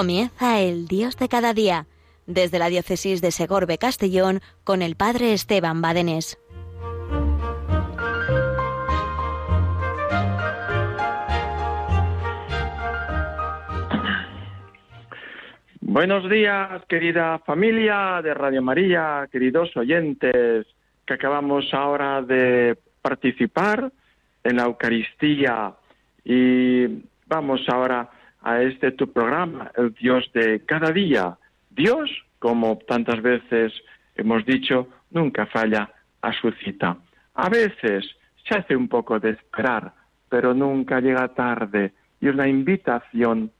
Comienza el Dios de cada día, desde la diócesis de Segorbe Castellón con el Padre Esteban Badenés. Buenos días, querida familia de Radio María, queridos oyentes, que acabamos ahora de participar en la Eucaristía y vamos ahora a este tu programa, el Dios de cada día. Dios, como tantas veces hemos dicho, nunca falla a su cita. A veces se hace un poco de esperar, pero nunca llega tarde y es una invitación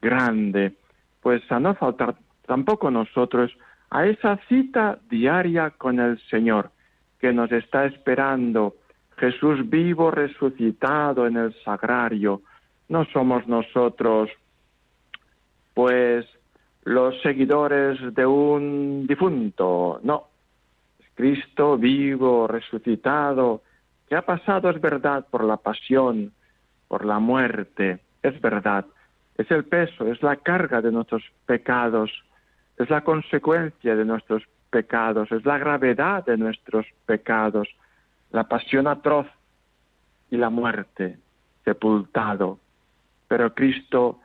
grande, pues a no faltar tampoco nosotros a esa cita diaria con el Señor que nos está esperando Jesús vivo resucitado en el sagrario. No somos nosotros, pues, los seguidores de un difunto, no. Cristo vivo, resucitado, que ha pasado, es verdad, por la pasión, por la muerte, es verdad. Es el peso, es la carga de nuestros pecados, es la consecuencia de nuestros pecados, es la gravedad de nuestros pecados la pasión atroz y la muerte, sepultado. Pero Cristo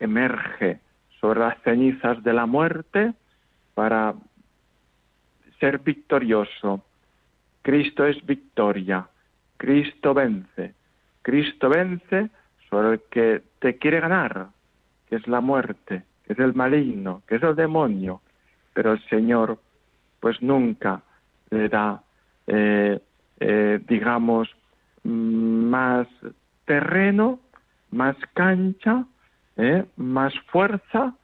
emerge sobre las cenizas de la muerte para ser victorioso. Cristo es victoria. Cristo vence. Cristo vence sobre el que te quiere ganar, que es la muerte, que es el maligno, que es el demonio. Pero el Señor, pues nunca le da eh, eh, digamos, más terreno, más cancha, eh, más fuerza,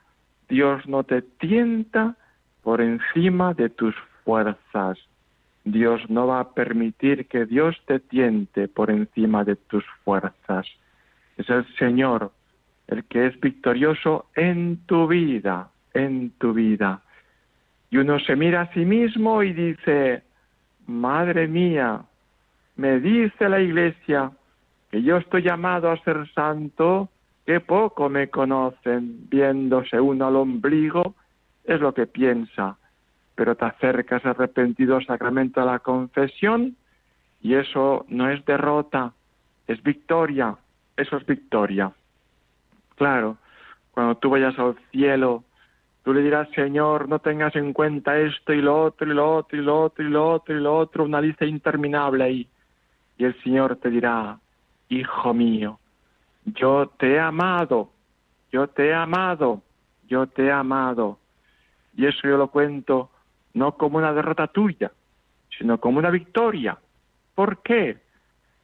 Dios no te tienta por encima de tus fuerzas. Dios no va a permitir que Dios te tiente por encima de tus fuerzas. Es el Señor el que es victorioso en tu vida, en tu vida. Y uno se mira a sí mismo y dice, Madre mía, me dice la Iglesia que yo estoy llamado a ser santo, que poco me conocen, viéndose uno al ombligo, es lo que piensa, pero te acercas arrepentido al sacramento de la confesión y eso no es derrota, es victoria, eso es victoria. Claro, cuando tú vayas al cielo Tú le dirás, Señor, no tengas en cuenta esto y lo otro y lo otro y lo otro y lo otro y lo otro, una lista interminable ahí. Y el Señor te dirá, Hijo mío, yo te he amado, yo te he amado, yo te he amado. Y eso yo lo cuento no como una derrota tuya, sino como una victoria. ¿Por qué?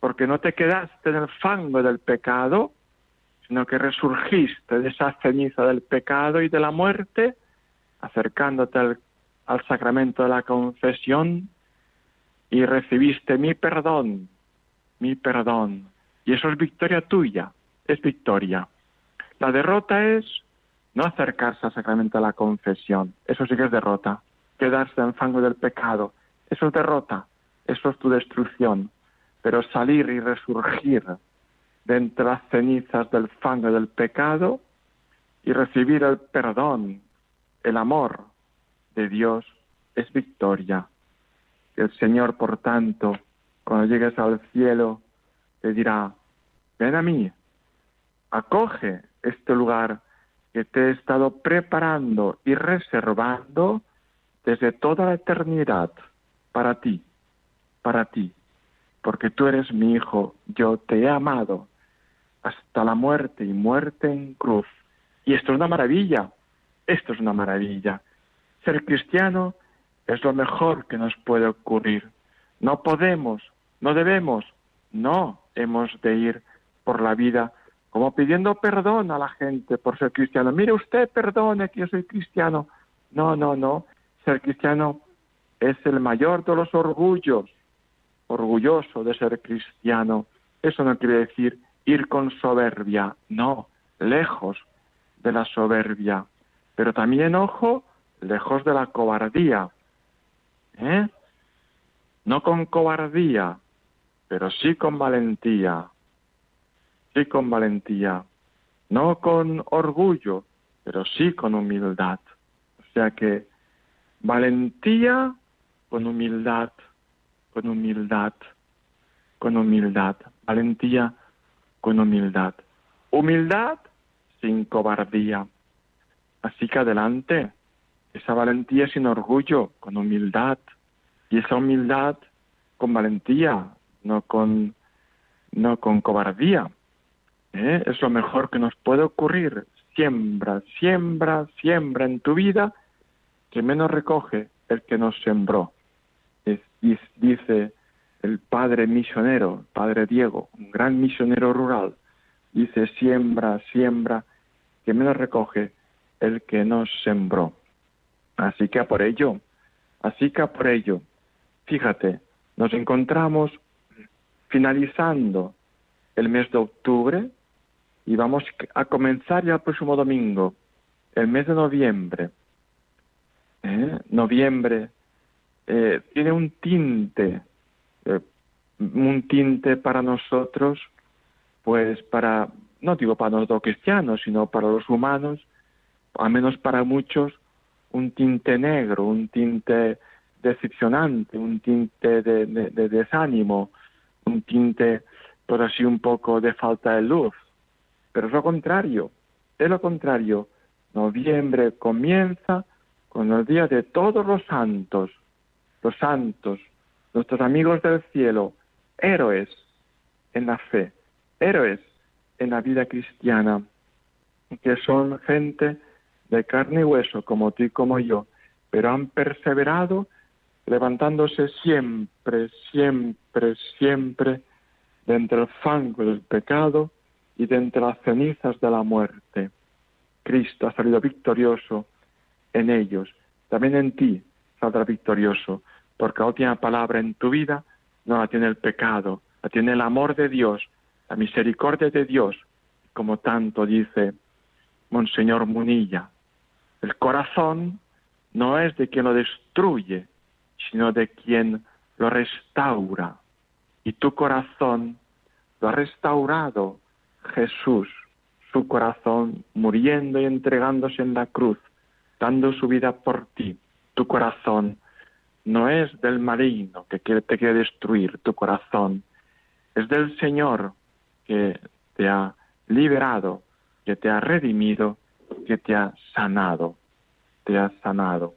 Porque no te quedaste en el fango del pecado, sino que resurgiste de esa ceniza del pecado y de la muerte, acercándote al, sacramento de la confesión y recibiste mi perdón, mi perdón. Y eso es victoria tuya, es victoria. La derrota es no acercarse al sacramento de la confesión, eso sí que es derrota. Quedarse en fango del pecado, eso es derrota, eso es tu destrucción. Pero salir y resurgir de entre las cenizas del fango del pecado y recibir el perdón, el amor de Dios es victoria. El Señor, por tanto, cuando llegues al cielo, te dirá, ven a mí, acoge este lugar que te he estado preparando y reservando desde toda la eternidad para ti, para ti, porque tú eres mi hijo, yo te he amado hasta la muerte y muerte en cruz. Y esto es una maravilla, esto es una maravilla. Ser cristiano es lo mejor que nos puede ocurrir. No podemos, no debemos, no hemos de ir por la vida como pidiendo perdón a la gente por ser cristiano. Mire usted, perdone que yo soy cristiano. No, no, no. Ser cristiano es el mayor de los orgullos, orgulloso de ser cristiano. Eso no quiere decir ir con soberbia, no, lejos de la soberbia, pero también, ojo, lejos de la cobardía. ¿eh? No con cobardía, pero sí con valentía, sí con valentía, no con orgullo, pero sí con humildad. O sea que valentía con humildad, con humildad, con humildad. Valentía con humildad. Humildad sin cobardía. Así que adelante, esa valentía sin orgullo, con humildad. Y esa humildad con valentía, no con, no con cobardía. ¿Eh? Es lo mejor que nos puede ocurrir. Siembra, siembra, siembra en tu vida, que menos recoge el que nos sembró. Dice el padre misionero, padre Diego, un gran misionero rural, dice siembra, siembra, que menos recoge el que nos sembró. Así que a por ello, así que a por ello, fíjate, nos encontramos finalizando el mes de octubre y vamos a comenzar ya el próximo domingo, el mes de noviembre. ¿Eh? Noviembre eh, tiene un tinte, eh, un tinte para nosotros, pues para, no digo para nosotros cristianos, sino para los humanos, al menos para muchos, un tinte negro, un tinte decepcionante, un tinte de, desánimo, un tinte, por así un poco, de falta de luz. Pero es lo contrario, es lo contrario. Noviembre comienza con el día de todos los santos, los santos, nuestros amigos del cielo, héroes en la fe, héroes en la vida cristiana, que son gente de carne y hueso, como tú y como yo, pero han perseverado levantándose siempre, siempre, siempre de entre el fango del pecado y de entre las cenizas de la muerte. Cristo ha salido victorioso en ellos. También en ti saldrá victorioso, porque la última palabra en tu vida no la tiene el pecado, la tiene el amor de Dios, la misericordia de Dios, como tanto dice Monseñor Munilla. El corazón no es de quien lo destruye, sino de quien lo restaura. Y tu corazón lo ha restaurado Jesús, su corazón muriendo y entregándose en la cruz, dando su vida por ti. Tu corazón no es del maligno que te quiere destruir, tu corazón es del Señor que te ha liberado, que te ha redimido que te ha sanado, te ha sanado.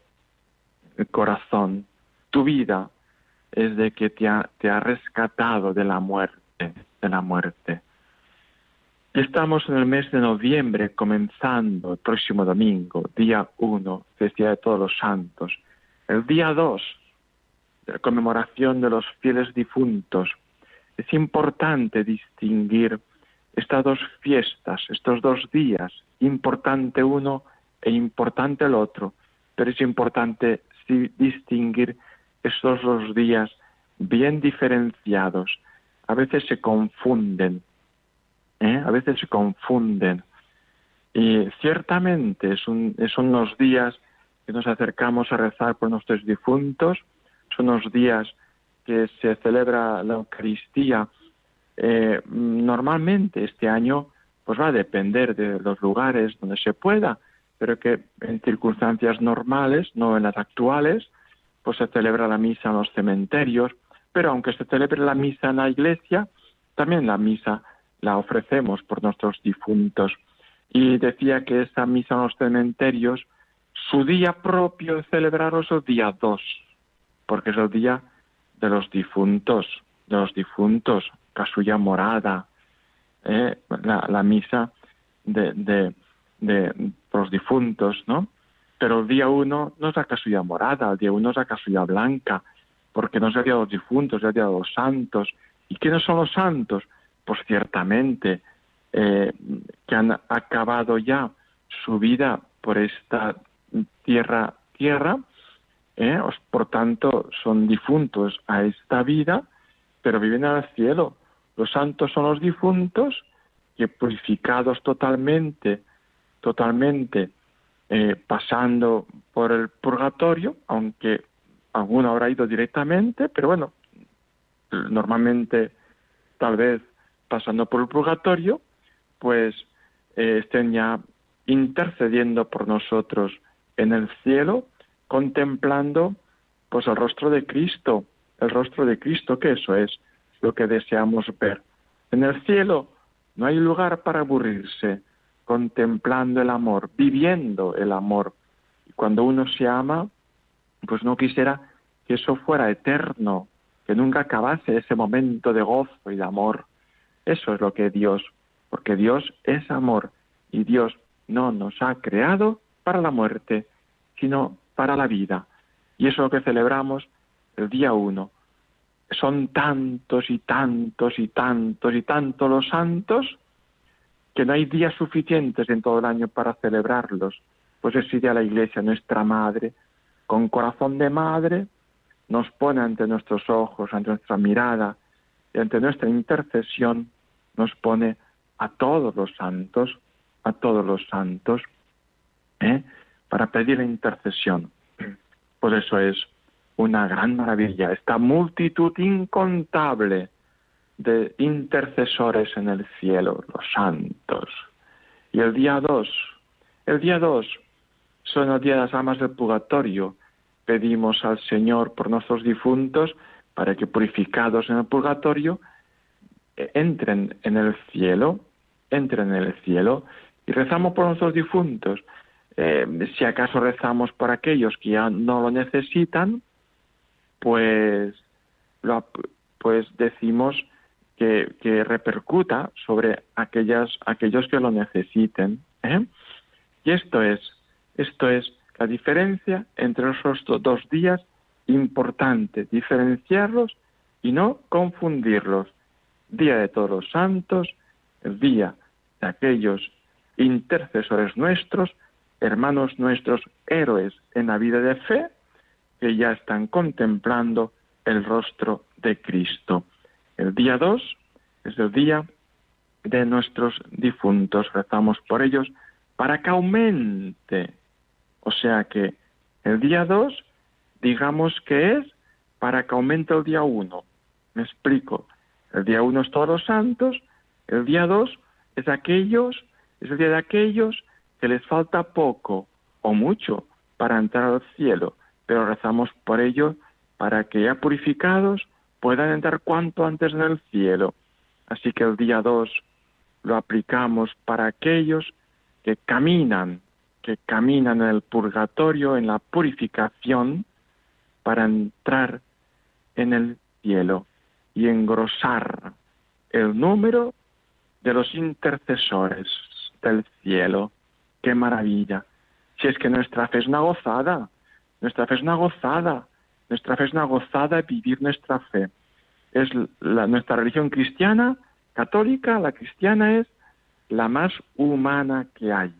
El corazón, tu vida es de que te ha, te ha rescatado de la muerte, de la muerte. Estamos en el mes de noviembre, comenzando el próximo domingo, día 1, festividad de todos los santos. El día 2, la conmemoración de los fieles difuntos. Es importante distinguir estas dos fiestas, estos dos días, importante uno e importante el otro, pero es importante distinguir estos dos días bien diferenciados. A veces se confunden, ¿eh? a veces se confunden. Y ciertamente son unos días que nos acercamos a rezar por nuestros difuntos, son unos días que se celebra la Eucaristía eh, normalmente este año pues va a depender de los lugares donde se pueda, pero que en circunstancias normales, no en las actuales, pues se celebra la misa en los cementerios, pero aunque se celebre la misa en la iglesia, también la misa la ofrecemos por nuestros difuntos. Y decía que esa misa en los cementerios, su día propio de celebraros es el día 2, porque es el día de los difuntos, de los difuntos, casulla morada, eh, la, misa de, de, de, los difuntos, ¿no? Pero el día uno no es la casulla morada, el día uno es la casulla blanca, porque no es el día de los difuntos, es el día de los santos. ¿Y quiénes son los santos? Pues ciertamente eh, que han acabado ya su vida por esta tierra, tierra, eh, por tanto son difuntos a esta vida, pero viven al cielo. Los santos son los difuntos que purificados totalmente, totalmente, eh, pasando por el purgatorio, aunque alguno habrá ido directamente, pero bueno, normalmente tal vez pasando por el purgatorio, pues eh, estén ya intercediendo por nosotros en el cielo, contemplando pues el rostro de Cristo, el rostro de Cristo, que eso es lo que deseamos ver. En el cielo no hay lugar para aburrirse, contemplando el amor, viviendo el amor. Y cuando uno se ama, pues no quisiera que eso fuera eterno, que nunca acabase ese momento de gozo y de amor. Eso es lo que Dios, porque Dios es amor y Dios no nos ha creado para la muerte, sino para la vida. Y eso es lo que celebramos el día uno. Son tantos y tantos y tantos y tantos los santos que no hay días suficientes en todo el año para celebrarlos. Pues eso a la Iglesia, nuestra Madre, con corazón de madre, nos pone ante nuestros ojos, ante nuestra mirada y ante nuestra intercesión, nos pone a todos los santos, a todos los santos, ¿eh? para pedir la intercesión. Por eso es una gran maravilla, esta multitud incontable de intercesores en el cielo, los santos. Y el día dos, el día dos son los días de las almas del purgatorio, pedimos al Señor por nuestros difuntos para que purificados en el purgatorio eh, entren en el cielo, entren en el cielo y rezamos por nuestros difuntos. Eh, si acaso rezamos por aquellos que ya no lo necesitan, pues, pues decimos que, que, repercuta sobre aquellas, aquellos que lo necesiten. ¿eh? Y esto es, esto es la diferencia entre esos dos días, importante diferenciarlos y no confundirlos. Día de todos los santos, día de aquellos intercesores nuestros, hermanos nuestros, héroes en la vida de fe, que ya están contemplando el rostro de Cristo. El día 2 es el día de nuestros difuntos. Rezamos por ellos para que aumente o sea que el día 2, digamos que es para que aumente el día 1. Me explico. El día 1 es todos los santos, el día 2 es aquellos, es el día de aquellos que les falta poco o mucho para entrar al cielo, pero rezamos por ellos para que ya purificados puedan entrar cuanto antes en el cielo. Así que el día 2 lo aplicamos para aquellos que caminan que caminan en el purgatorio, en la purificación, para entrar en el cielo y engrosar el número de los intercesores del cielo. ¡Qué maravilla! Si es que nuestra fe es una gozada, nuestra fe es una gozada, nuestra fe es una gozada de vivir nuestra fe. Es la, nuestra religión cristiana, católica, la cristiana es la más humana que hay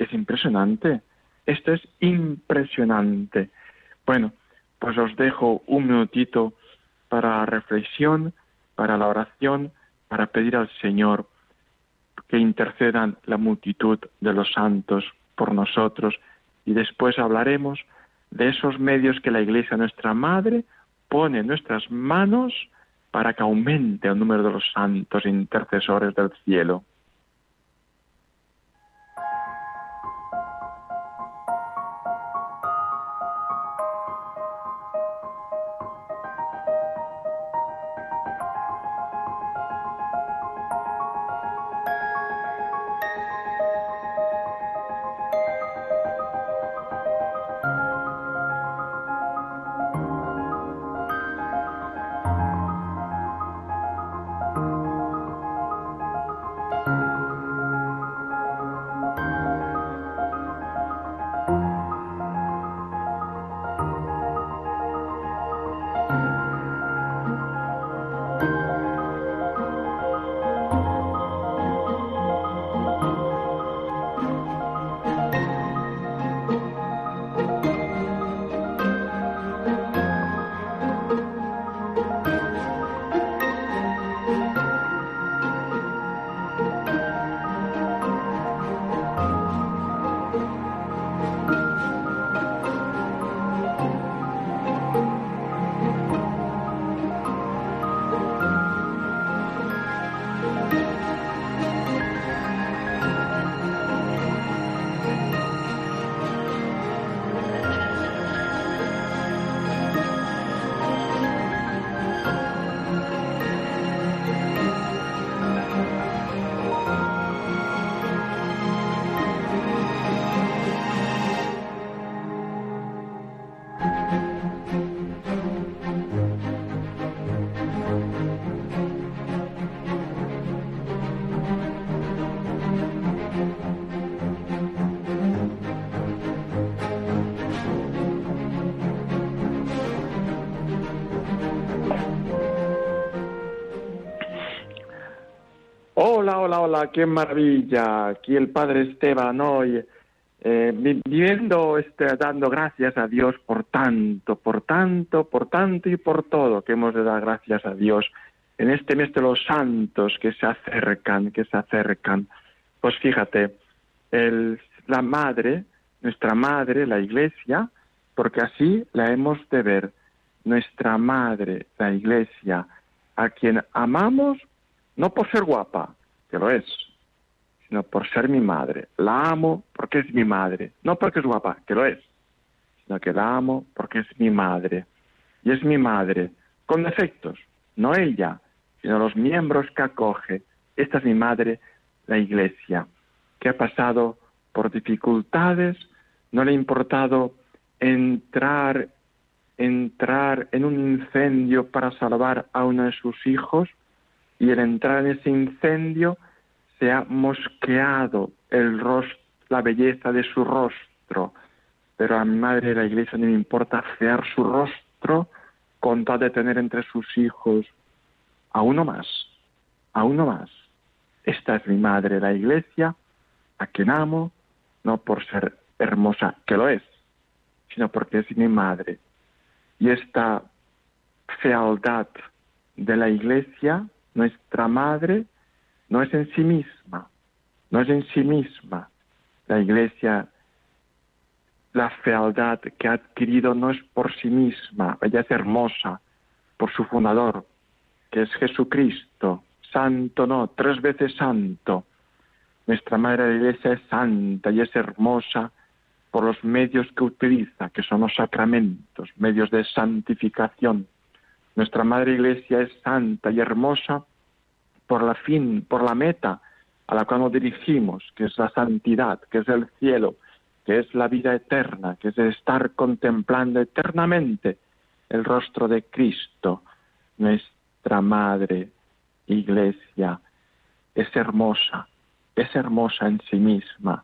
es impresionante. Esto es impresionante. Bueno, pues os dejo un minutito para la reflexión, para la oración, para pedir al Señor que intercedan la multitud de los santos por nosotros y después hablaremos de esos medios que la Iglesia, nuestra Madre, pone en nuestras manos para que aumente el número de los santos intercesores del cielo. Hola, hola, qué maravilla. Aquí el Padre Esteban hoy, eh, viviendo, este, dando gracias a Dios por tanto, por tanto, por tanto y por todo que hemos de dar gracias a Dios en este mes de los santos que se acercan, que se acercan. Pues fíjate, la madre, nuestra madre, la iglesia, porque así la hemos de ver, nuestra madre, la iglesia, a quien amamos no por ser guapa, que lo es, sino por ser mi madre. La amo porque es mi madre, no porque es guapa, que lo es, sino que la amo porque es mi madre. Y es mi madre, con defectos, no ella, sino los miembros que acoge. Esta es mi madre, la iglesia, que ha pasado por dificultades, no le ha importado entrar entrar en un incendio para salvar a uno de sus hijos, y el entrar en ese incendio se ha mosqueado el rostro, la belleza de su rostro. Pero a mi madre de la iglesia no me importa fear su rostro con tal de tener entre sus hijos a uno más, a uno más. Esta es mi madre la iglesia, a quien amo, no por ser hermosa, que lo es, sino porque es mi madre. Y esta fealdad de la iglesia nuestra madre no es en sí misma, no es en sí misma. La iglesia, la fealdad que ha adquirido no es por sí misma, ella es hermosa por su fundador, que es Jesucristo, santo no, tres veces santo. Nuestra Madre de la Iglesia es santa y es hermosa por los medios que utiliza, que son los sacramentos, medios de santificación, nuestra Madre Iglesia es santa y hermosa por la fin, por la meta a la cual nos dirigimos, que es la santidad, que es el cielo, que es la vida eterna, que es estar contemplando eternamente el rostro de Cristo. Nuestra Madre Iglesia es hermosa, es hermosa en sí misma,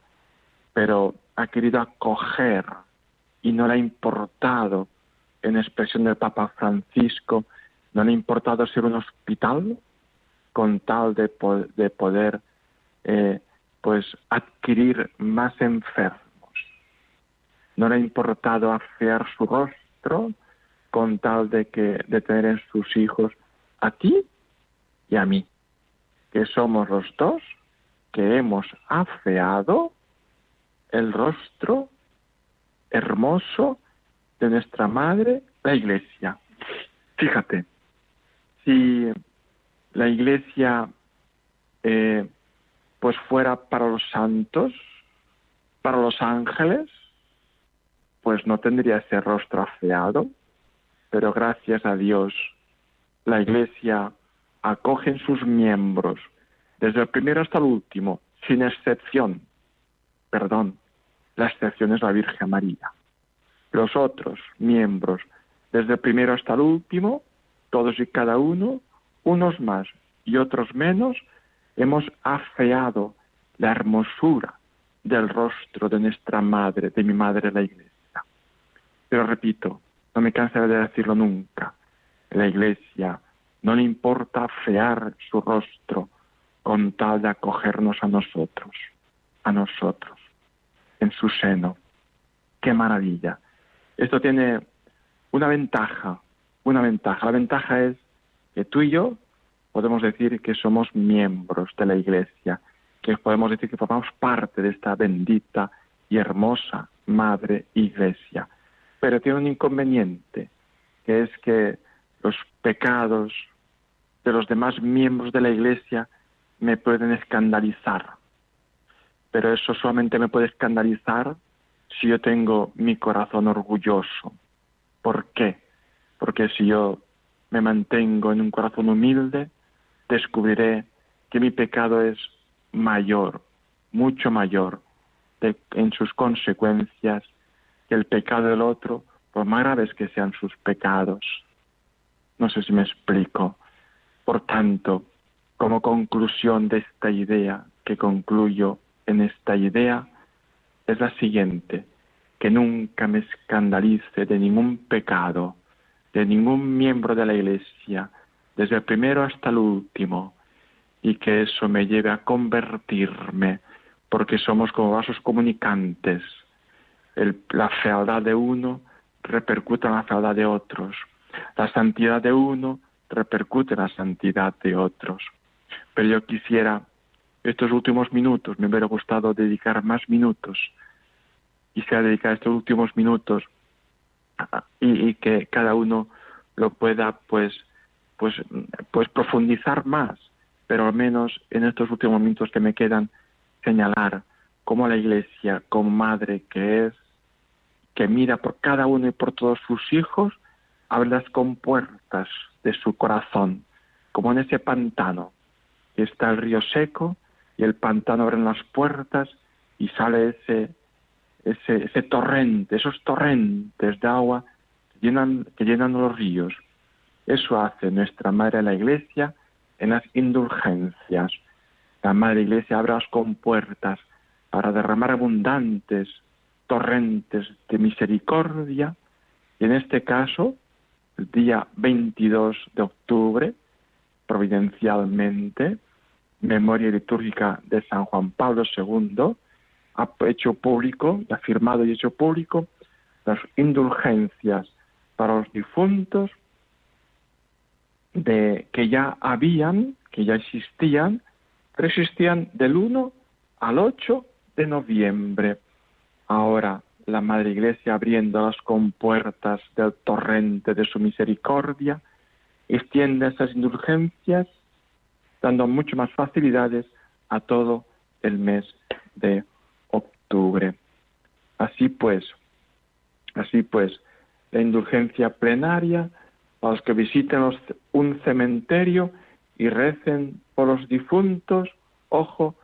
pero ha querido acoger y no le ha importado en expresión del Papa Francisco, no le ha importado ser un hospital con tal de, de poder eh, pues adquirir más enfermos. No le ha importado afear su rostro con tal de que de tener en sus hijos a ti y a mí, que somos los dos que hemos afeado el rostro hermoso de nuestra madre, la iglesia. Fíjate, si la iglesia eh, pues fuera para los santos, para los ángeles, pues no tendría ese rostro afeado, pero gracias a Dios la iglesia acoge en sus miembros, desde el primero hasta el último, sin excepción. Perdón, la excepción es la Virgen María los otros miembros, desde el primero hasta el último, todos y cada uno, unos más y otros menos, hemos afeado la hermosura del rostro de nuestra madre, de mi madre la iglesia. Pero repito, no me cansaré de decirlo nunca, la iglesia no le importa afear su rostro con tal de acogernos a nosotros, a nosotros, en su seno. ¡Qué maravilla! Esto tiene una ventaja, una ventaja. La ventaja es que tú y yo podemos decir que somos miembros de la Iglesia, que podemos decir que formamos parte de esta bendita y hermosa Madre Iglesia. Pero tiene un inconveniente, que es que los pecados de los demás miembros de la Iglesia me pueden escandalizar. Pero eso solamente me puede escandalizar si yo tengo mi corazón orgulloso. ¿Por qué? Porque si yo me mantengo en un corazón humilde, descubriré que mi pecado es mayor, mucho mayor en sus consecuencias que el pecado del otro, por más graves que sean sus pecados. No sé si me explico. Por tanto, como conclusión de esta idea, que concluyo en esta idea, es la siguiente, que nunca me escandalice de ningún pecado, de ningún miembro de la Iglesia, desde el primero hasta el último, y que eso me lleve a convertirme, porque somos como vasos comunicantes. la fealdad de uno repercute en la fealdad de otros. La santidad de uno repercute en la santidad de otros. Pero yo quisiera, estos últimos minutos, me hubiera gustado dedicar más minutos, quisiera dedicar estos últimos minutos y, que cada uno lo pueda pues pues pues profundizar más pero al menos en estos últimos minutos que me quedan, señalar cómo la Iglesia, como madre que es, que mira por cada uno y por todos sus hijos, abre las compuertas de su corazón, como en ese pantano. Está el río seco y el pantano abre las puertas y sale ese, ese, ese torrente, esos torrentes de agua que llenan, que llenan los ríos. Eso hace nuestra Madre la Iglesia en las indulgencias. La Madre Iglesia abre las compuertas para derramar abundantes torrentes de misericordia y en este caso, el día 22 de octubre, providencialmente, memoria litúrgica de San Juan Pablo II, ha hecho público, ha firmado y hecho público las indulgencias para los difuntos de que ya habían, que ya existían, pero existían del 1 al 8 de noviembre. Ahora la Madre Iglesia abriendo las compuertas del torrente de su misericordia, extiende esas indulgencias, dando mucho más facilidades a todo el mes de octubre. Así pues, así pues, la indulgencia plenaria a los que visiten un cementerio y recen por los difuntos, ojo,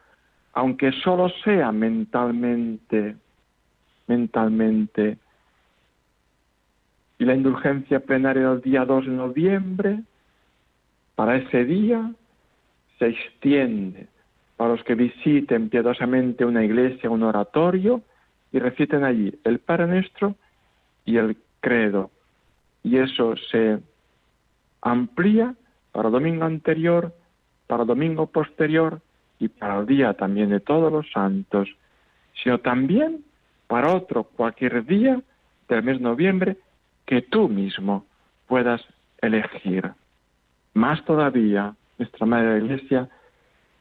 aunque solo sea mentalmente, mentalmente. Y la indulgencia plenaria del día 2 de noviembre, para ese día, se extiende para los que visiten piadosamente una iglesia, un oratorio, y reciten allí el Padre Nuestro y el Credo y eso se amplía para domingo anterior, para domingo posterior y para el día también de todos los santos, sino también para otro cualquier día del mes de noviembre que tú mismo puedas elegir. Más todavía, nuestra Madre Iglesia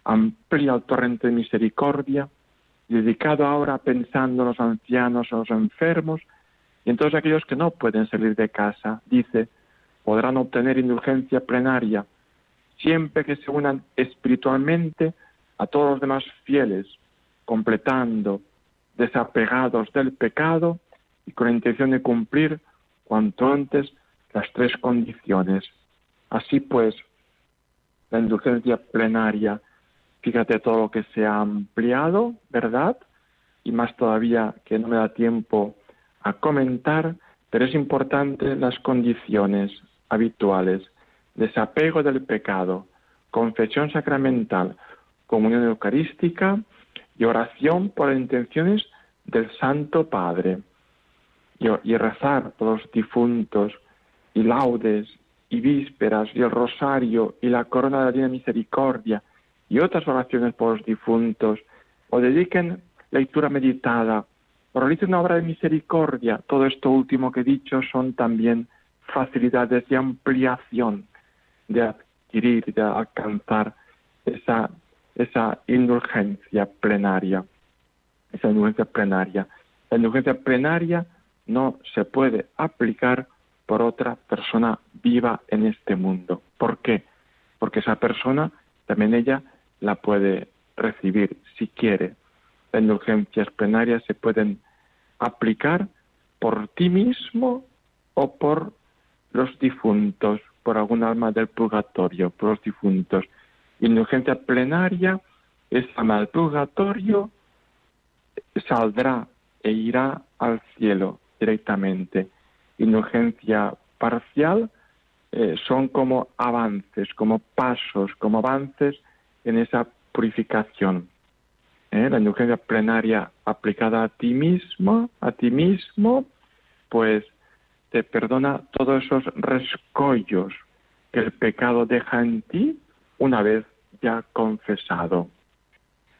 amplía el torrente de misericordia, dedicado ahora pensando en los ancianos, en los enfermos, y entonces aquellos que no pueden salir de casa, dice, podrán obtener indulgencia plenaria siempre que se unan espiritualmente a todos los demás fieles, completando, desapegados del pecado y con la intención de cumplir cuanto antes las tres condiciones. Así pues, la indulgencia plenaria, fíjate todo lo que se ha ampliado, ¿verdad? Y más todavía que no me da tiempo a comentar, pero es importante las condiciones habituales, desapego del pecado, confesión sacramental, comunión eucarística y oración por las intenciones del Santo Padre. Y, rezar por los difuntos, y laudes, y vísperas, y el rosario, y la corona de la Divina Misericordia, y otras oraciones por los difuntos, o dediquen lectura meditada, realice una obra de misericordia. Todo esto último que he dicho son también facilidades de ampliación, de adquirir, de alcanzar esa, esa indulgencia plenaria. Esa indulgencia plenaria. La indulgencia plenaria no se puede aplicar por otra persona viva en este mundo. ¿Por qué? Porque esa persona también ella la puede recibir si quiere, las indulgencias plenarias se pueden aplicar por ti mismo o por los difuntos, por algún alma del purgatorio, por los difuntos. Indulgencia plenaria, esa alma del purgatorio saldrá e irá al cielo directamente. Indulgencia parcial eh, son como avances, como pasos, como avances en esa purificación. ¿eh? la indulgencia plenaria aplicada a ti mismo, a ti mismo, pues te perdona todos esos rescollos que el pecado deja en ti una vez ya confesado.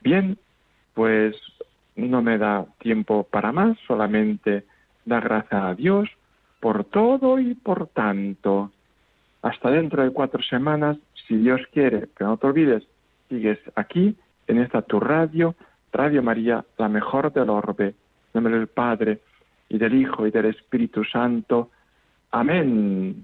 Bien, pues no me da tiempo para más, solamente da gracias a Dios por todo y por tanto. Hasta dentro de cuatro semanas, si Dios quiere, pero no te olvides, sigues aquí, en esta tu radio, Radio María, la mejor del orbe, en nombre del Padre, y del Hijo, y del Espíritu Santo. Amén.